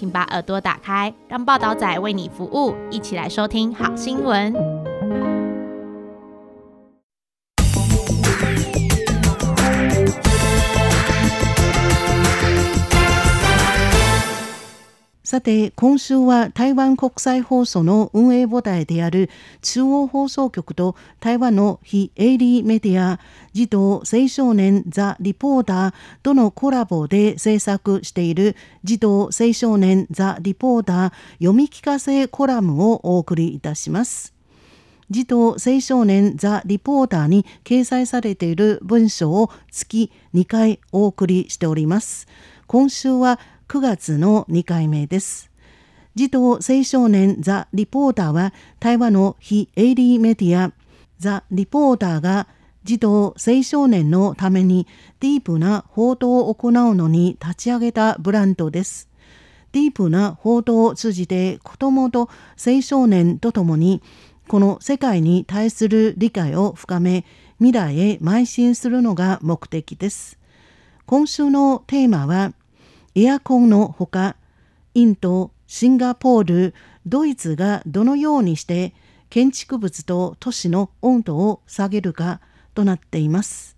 请把耳朵打开，让报道仔为你服务，一起来收听好新闻。さて今週は台湾国際放送の運営母体である中央放送局と台湾の非営利メディア児童青少年ザ・リポーターとのコラボで制作している児童青少年ザ・リポーター読み聞かせコラムをお送りいたします。児童青少年ザ・リポーターに掲載されている文章を月2回お送りしております。今週は9月の2回目です。児童青少年ザ・リポーターは台湾の非営利メディアザ・リポーターが児童青少年のためにディープな報道を行うのに立ち上げたブランドです。ディープな報道を通じて子どもと青少年とともにこの世界に対する理解を深め未来へ邁進するのが目的です。今週のテーマはエアコンのほかインド、シンガポール、ドイツがどのようにして建築物と都市の温度を下げるかとなっています。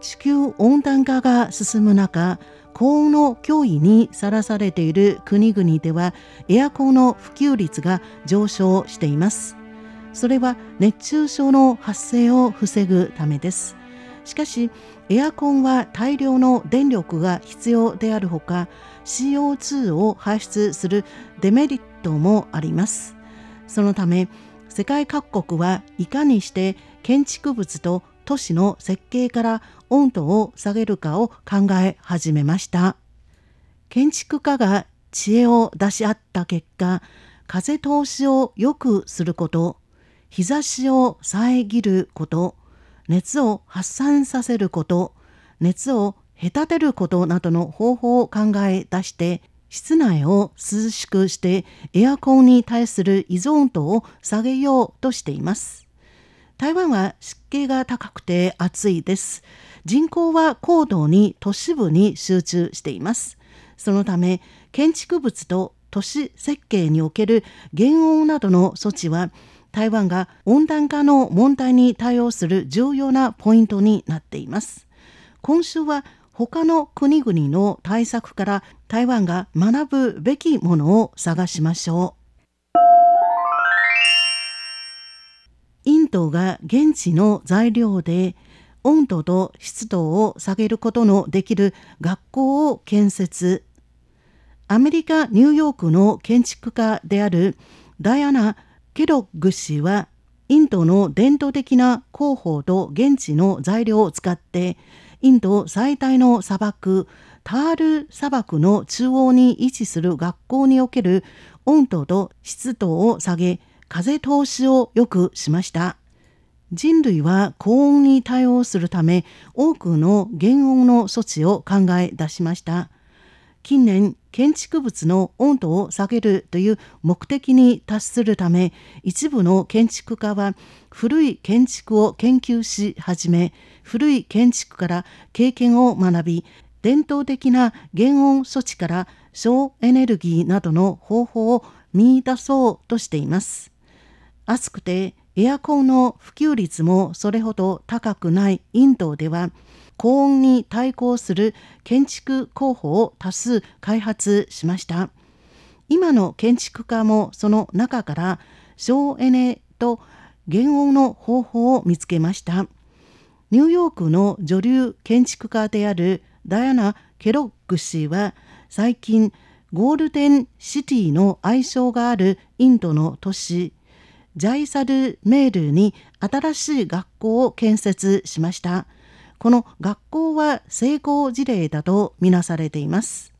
地球温暖化が進む中高温の脅威にさらされている国々ではエアコンの普及率が上昇していますそれは熱中症の発生を防ぐためです。しかしエアコンは大量の電力が必要であるほか CO2 を排出するデメリットもあります。そのため世界各国はいかにして建築物と都市の設計から温度を下げるかを考え始めました。建築家が知恵を出し合った結果風通しを良くすること日差しを遮ること熱を発散させること熱を隔てることなどの方法を考え出して室内を涼しくしてエアコンに対する依存度を下げようとしています。台湾は湿気が高くて暑いです。人口は高度に都市部に集中しています。そのため建築物と都市設計における減温などの措置は台湾が温暖化の問題に対応する重要なポイントになっています。今週は他の国々の対策から台湾が学ぶべきものを探しましょう。インドが現地の材料で温度と湿度を下げることのできる学校を建設。アメリカ・ニューヨークの建築家であるダイアナ・ケロッグ氏はインドの伝統的な工法と現地の材料を使ってインド最大の砂漠タール砂漠の中央に位置する学校における温度と湿度を下げ風通しを良くしました。人類は高温に対応するため多くの減温の措置を考え出しました。近年建築物の温度を下げるという目的に達するため一部の建築家は古い建築を研究し始め古い建築から経験を学び伝統的な減温措置から省エネルギーなどの方法を見出そうとしています。暑くてエアコンの普及率もそれほど高くないインドでは高温に対抗する建築候補を多数開発しました。今の建築家もその中から省エネと減温の方法を見つけました。ニューヨークの女流建築家であるダイアナ・ケロッグ氏は最近ゴールデンシティの愛称があるインドの都市ジャイサルメールに新しい学校を建設しました。この学校は成功事例だとみなされています。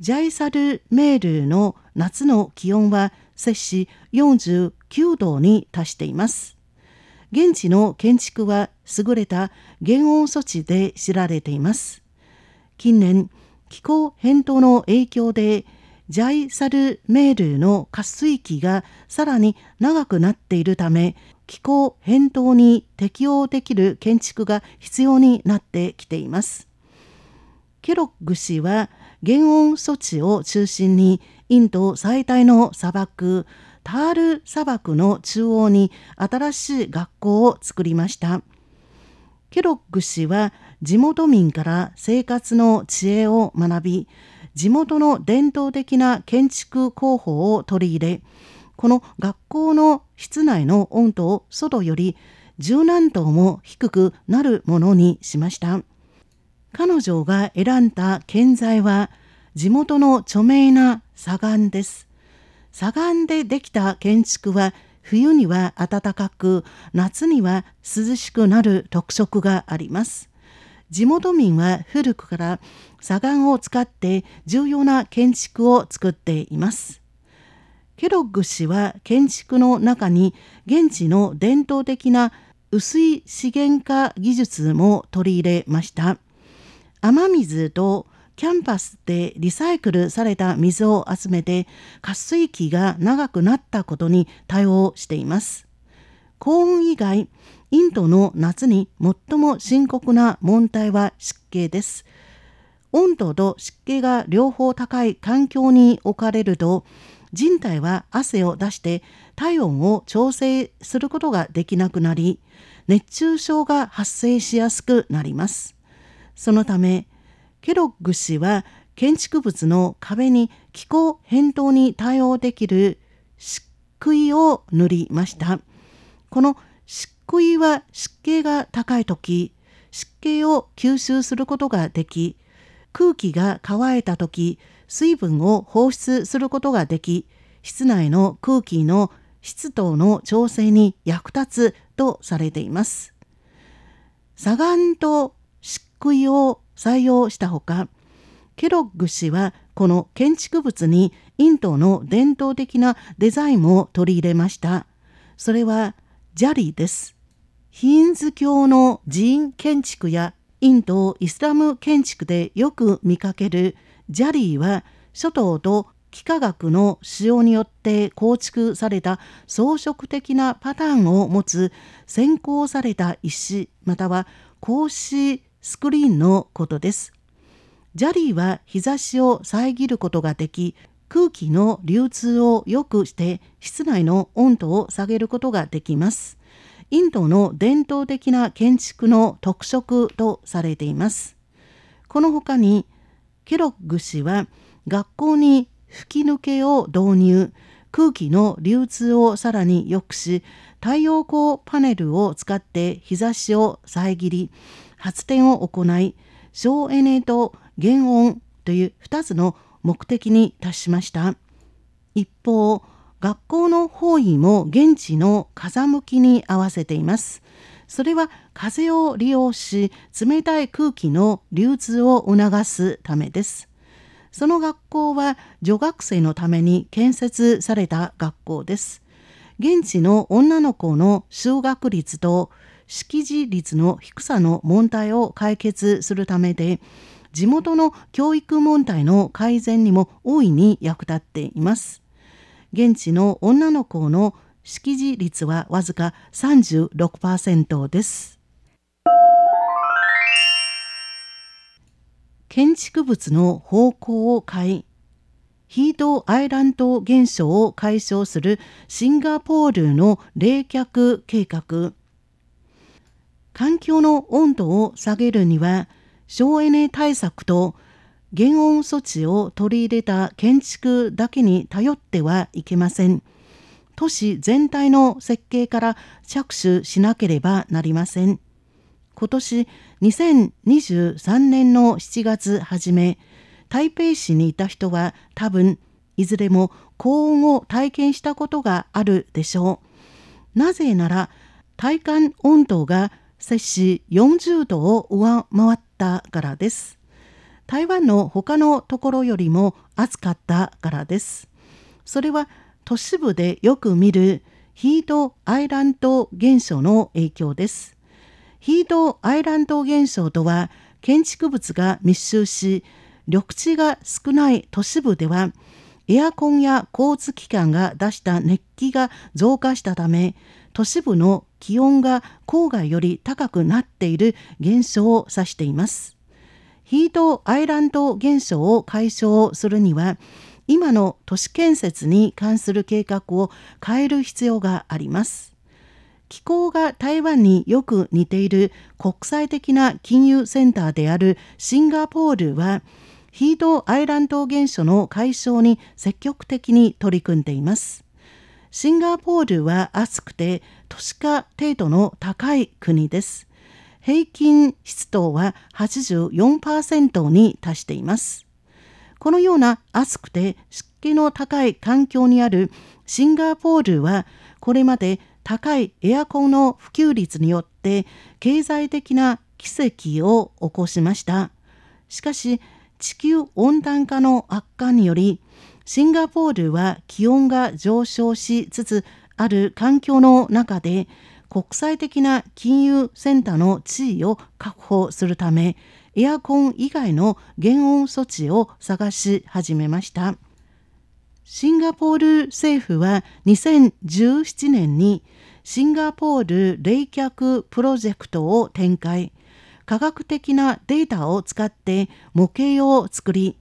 ジャイサルメールの夏の気温は摂氏49度に達しています。現地の建築は優れた減温措置で知られています。近年、気候変動の影響でジャイサルメールの渇水期がさらに長くなっているため気候変動に適応できる建築が必要になってきています。ケロッグ氏は減温措置を中心にインド最大の砂漠タール砂漠の中央に新しい学校を作りました。ケロッグ氏は地元民から生活の知恵を学び地元の伝統的な建築工法を取り入れこの学校の室内の温度を外より10何度も低くなるものにしました。彼女が選んだ建材は地元の著名な砂岩です。砂岩でできた建築は冬には暖かく夏には涼しくなる特色があります。地元民は古くから砂岩を使って重要な建築を作っています。ケロッグ氏は建築の中に現地の伝統的な薄い資源化技術も取り入れました。雨水とキャンパスでリサイクルされた水を集めて渇水期が長くなったことに対応しています。高温以外、インドの夏に最も深刻な問題は湿気です。温度と湿気が両方高い環境に置かれると人体は汗を出して体温を調整することができなくなり熱中症が発生しやすくなります。そのためケロッグ氏は建築物の壁に気候変動に対応できる漆喰を塗りました。この漆喰は湿気が高い時湿気を吸収することができ空気が乾いた時水分を放出することができ室内の空気の湿度の調整に役立つとされています。砂岩と漆喰を採用したほかケロッグ氏はこの建築物にインドの伝統的なデザインも取り入れました。それはジャリです。ヒンズ教の寺院建築やインド・イスラム建築でよく見かけるジャリーは諸島と幾何学の使用によって構築された装飾的なパターンを持つ先行された石または格子スクリーンのことです。ジャリーは日差しを遮ることができ空気の流通を良くして室内の温度を下げることができます。インドの伝統的な建築の特色とされています。この他にケロッグ氏は学校に吹き抜けを導入空気の流通をさらに良くし太陽光パネルを使って日差しを遮り発電を行い省エネと減温という2つの目的に達しました一方学校の方位も現地の風向きに合わせています。それは風を利用し冷たい空気の流通を促すためです。その学校は女学生のために建設された学校です。現地の女の子の就学率と識字率の低さの問題を解決するためで地元の教育問題の改善にも大いに役立っています。現地の女の子の識字率はわずか36%です。建築物の方向を変え、ヒートアイランド現象を解消するシンガポールの冷却計画。環境の温度を下げるには省エネ対策と減温措置を取り入れた建築だけに頼ってはいけません。都市全体の設計から着手しなければなりません。今年2023年の7月初め、台北市にいた人は多分いずれも高温を体験したことがあるでしょう。なぜなら体感温度が摂氏40度を上回っったからです。台湾の他のところよりも暑かったからです。それは都市部でよく見るヒートアイランド現象の影響です。ヒートアイランド現象とは建築物が密集し緑地が少ない都市部ではエアコンや交通機関が出した熱気が増加したため都市部の気温が郊外より高くなっている現象を指しています。ヒートアイランド現象を解消するには今の都市建設に関する計画を変える必要があります。気候が台湾によく似ている国際的な金融センターであるシンガポールはヒートアイランド現象の解消に積極的に取り組んでいます。シンガポールは暑くて都市化程度の高い国です。平均湿度は84%に達しています。このような暑くて湿気の高い環境にあるシンガポールはこれまで高いエアコンの普及率によって経済的な奇跡を起こしました。しかし地球温暖化の悪化によりシンガポールは気温が上昇しつつある環境の中で国際的な金融センターの地位を確保するためエアコン以外の減温措置を探し始めました。シンガポール政府は2017年にシンガポール冷却プロジェクトを展開。科学的なデータを使って模型を作り、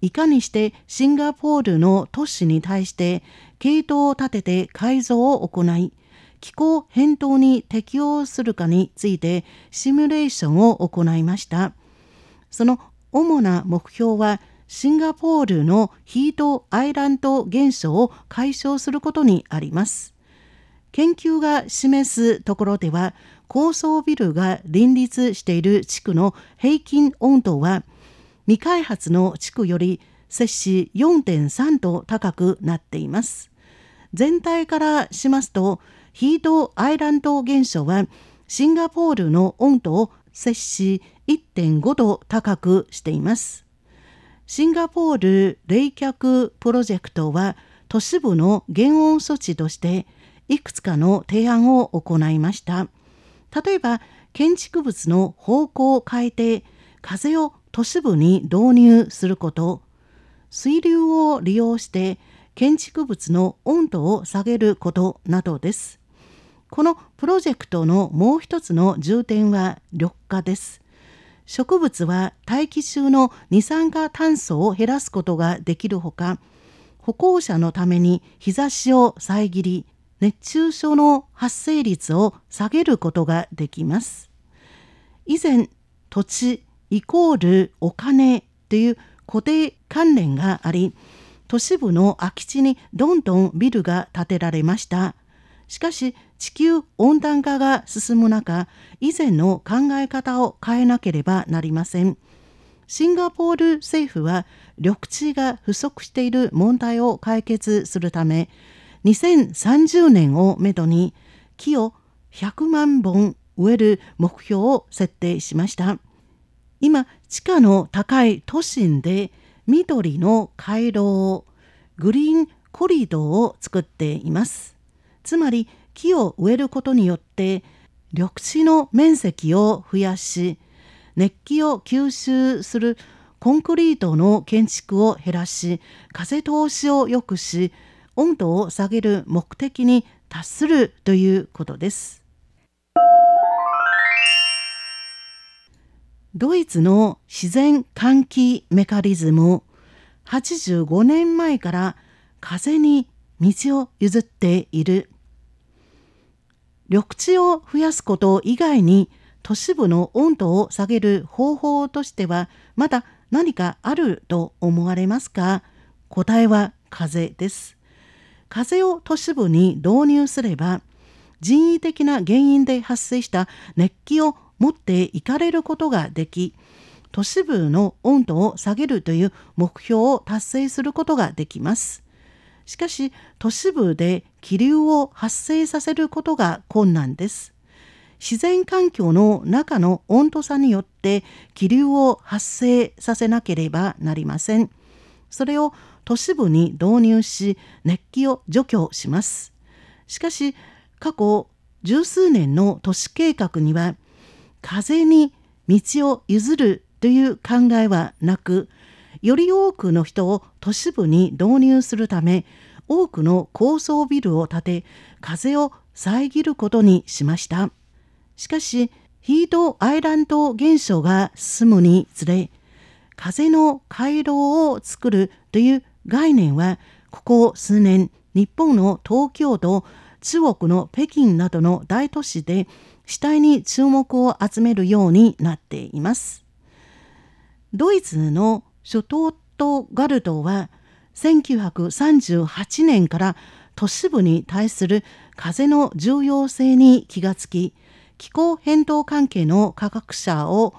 いかにしてシンガポールの都市に対して系統を立てて改造を行い、気候変動に適応するかについてシミュレーションを行いました。その主な目標はシンガポールのヒートアイランド現象を解消することにあります。研究が示すところでは高層ビルが林立している地区の平均温度は未開発の地区より摂氏4.3度高くなっています。全体からしますとヒートアイランド現象はシンガポールの温度を摂氏1.5度高くしています。シンガポール冷却プロジェクトは都市部の減温措置としていくつかの提案を行いました。例えば建築物の方向を変えて風を都市部に導入すること水流を利用して建築物の温度を下げることなどです。このプロジェクトのもう一つの重点は緑化です。植物は大気中の二酸化炭素を減らすことができるほか歩行者のために日差しを遮り熱中症の発生率を下げることができます。以前、土地イコールお金という固定関連があり、都市部の空き地にどんどんビルが建てられました。しかし地球温暖化が進む中、以前の考え方を変えなければなりません。シンガポール政府は緑地が不足している問題を解決するため、2030年をめどに木を100万本植える目標を設定しました。今、地価の高い都心で緑の回廊、グリーンコリドーを作っています。つまり木を植えることによって緑地の面積を増やし、熱気を吸収するコンクリートの建築を減らし、風通しを良くし、温度を下げる目的に達するということです。ドイツの自然換気メカニズム85年前から風に道を譲っている緑地を増やすこと以外に都市部の温度を下げる方法としてはまだ何かあると思われますか？答えは風です。風を都市部に導入すれば人為的な原因で発生した熱気を持っていかれることができ都市部の温度を下げるという目標を達成することができます。しかし都市部で気流を発生させることが困難です。自然環境の中の温度差によって気流を発生させなければなりません。それを都市部に導入し熱気を除去します。しかし過去十数年の都市計画には風に道を譲るという考えはなくより多くの人を都市部に導入するため多くの高層ビルを建て風を遮ることにしました。しかしヒートアイランド現象が進むにつれ風の回廊を作るという概念はここ数年日本の東京都中国の北京などの大都市で主体に注目を集めるようになっています。ドイツのシュトートガルトは1938年から都市部に対する風の重要性に気がつき気候変動関係の科学者を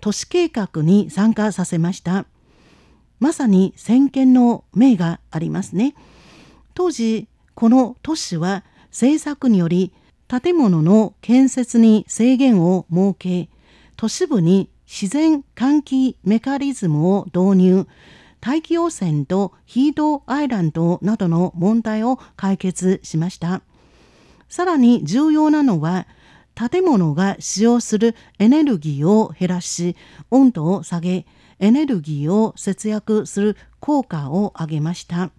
都市計画に参加させました。まさに先見の明がありますね。当時この都市は政策により建物の建設に制限を設け都市部に自然換気メカニズムを導入大気汚染とヒートアイランドなどの問題を解決しました。さらに重要なのは建物が使用するエネルギーを減らし温度を下げエネルギーを節約する効果を上げました。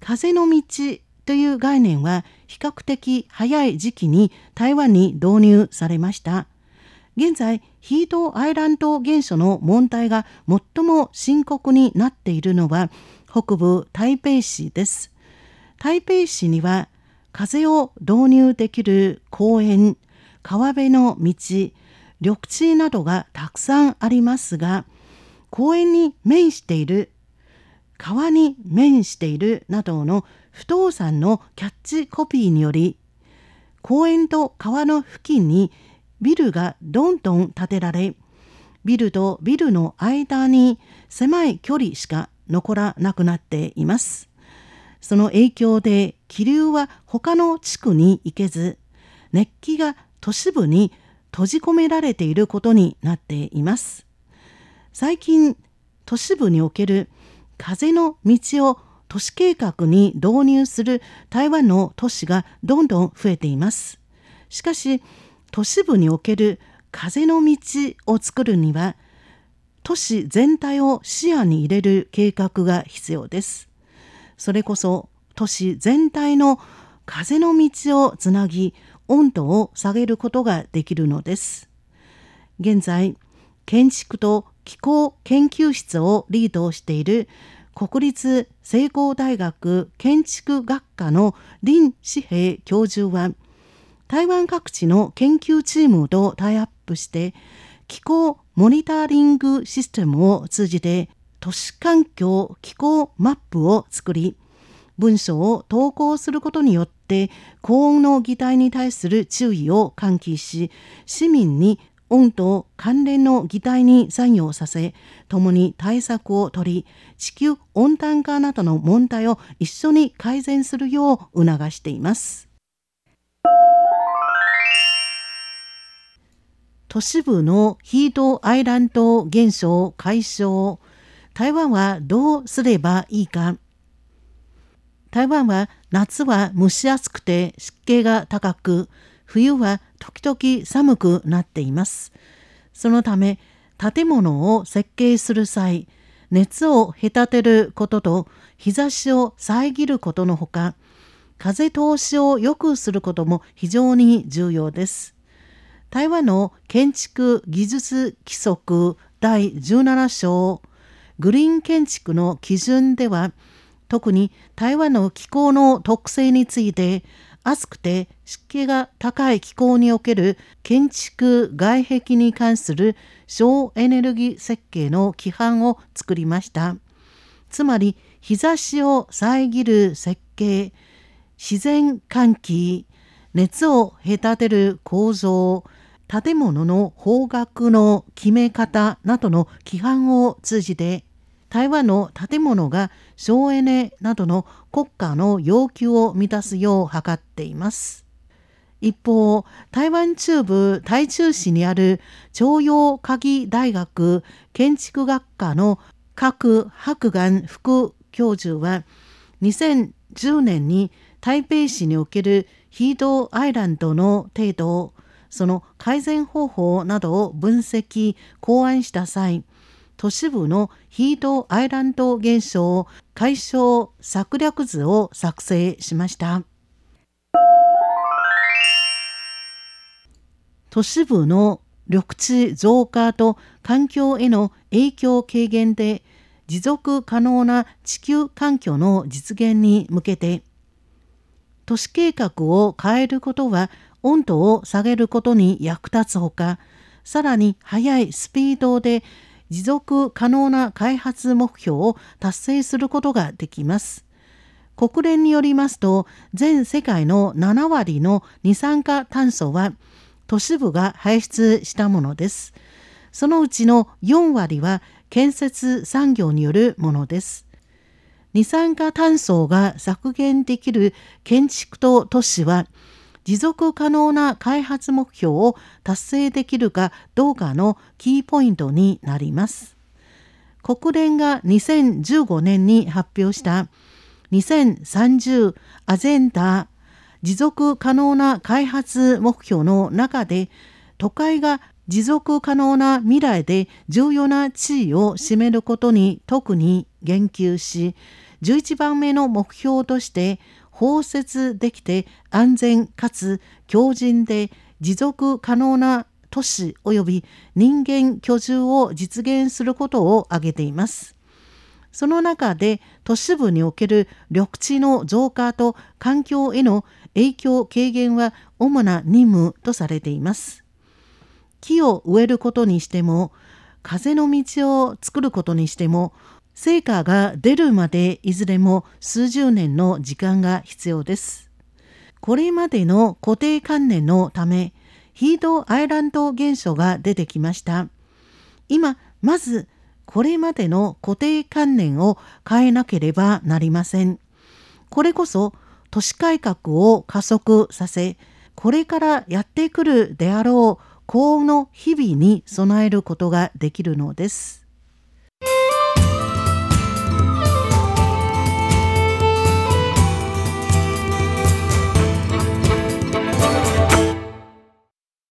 風の道という概念は比較的早い時期に台湾に導入されました。現在ヒートアイランド現象の問題が最も深刻になっているのは北部台北市です。台北市には風を導入できる公園川辺の道緑地などがたくさんありますが公園に面している川に面しているなどの不動産のキャッチコピーにより公園と川の付近にビルがどんどん建てられビルとビルの間に狭い距離しか残らなくなっています。その影響で気流は他の地区に行けず熱気が都市部に閉じ込められていることになっています。最近都市部における風の道を都市計画に導入する台湾の都市がどんどん増えています。しかし都市部における風の道を作るには都市全体を視野に入れる計画が必要です。それこそ都市全体の風の道をつなぎ温度を下げることができるのです。現在建築と気候研究室をリードしている国立成功大学建築学科の林志平教授は台湾各地の研究チームとタイアップして気候モニタリングシステムを通じて都市環境気候マップを作り文書を投稿することによって高温の擬態に対する注意を喚起し市民に温度関連の議題に作業させ共に対策を取り地球温暖化などの問題を一緒に改善するよう促しています。都市部のヒートアイランド現象解消台湾はどうすればいいか台湾は夏は蒸し暑くて湿気が高く冬は時々寒くなっています。そのため建物を設計する際熱を隔てることと日差しを遮ることのほか風通しを良くすることも非常に重要です。台湾の建築技術規則第17章グリーン建築の基準では特に台湾の気候の特性について暑くて湿気が高い気候における建築外壁に関する省エネルギー設計の規範を作りました。つまり日差しを遮る設計、自然換気、熱を隔てる構造、建物の方角の決め方などの規範を通じて台湾の建物が省エネなどの国家の要求を満たすよう図っています。一方、台湾中部台中市にある徴用鍵大学建築学科の各博眼副教授は2010年に台北市におけるヒートアイランドの程度その改善方法などを分析考案した際都市部のヒートアイランド現象解消策略図を作成しました。都市部の緑地増加と環境への影響軽減で持続可能な地球環境の実現に向けて都市計画を変えることは温度を下げることに役立つほかさらに速いスピードで持続可能な開発目標を達成することができます。国連によりますと全世界の7割の二酸化炭素は都市部が排出したものです。そのうちの4割は建設産業によるものです。二酸化炭素が削減できる建築と都市は持続可能な開発目標を達成できるかどうかのキーポイントになります。国連が2015年に発表した2030アジェンダ持続可能な開発目標の中で都会が持続可能な未来で重要な地位を占めることに特に言及し11番目の目標として包摂できて安全かつ強靭で持続可能な都市及び人間居住を実現することを挙げています。その中で都市部における緑地の増加と環境への影響軽減は主な任務とされています。木を植えることにしても風の道を作ることにしても成果が出るまでいずれも数十年の時間が必要です。これまでの固定観念のためヒートアイランド現象が出てきました。今まずこれまでの固定観念を変えなければなりません。これこそ都市改革を加速させ、これからやってくるであろう幸運の日々に備えることができるのです。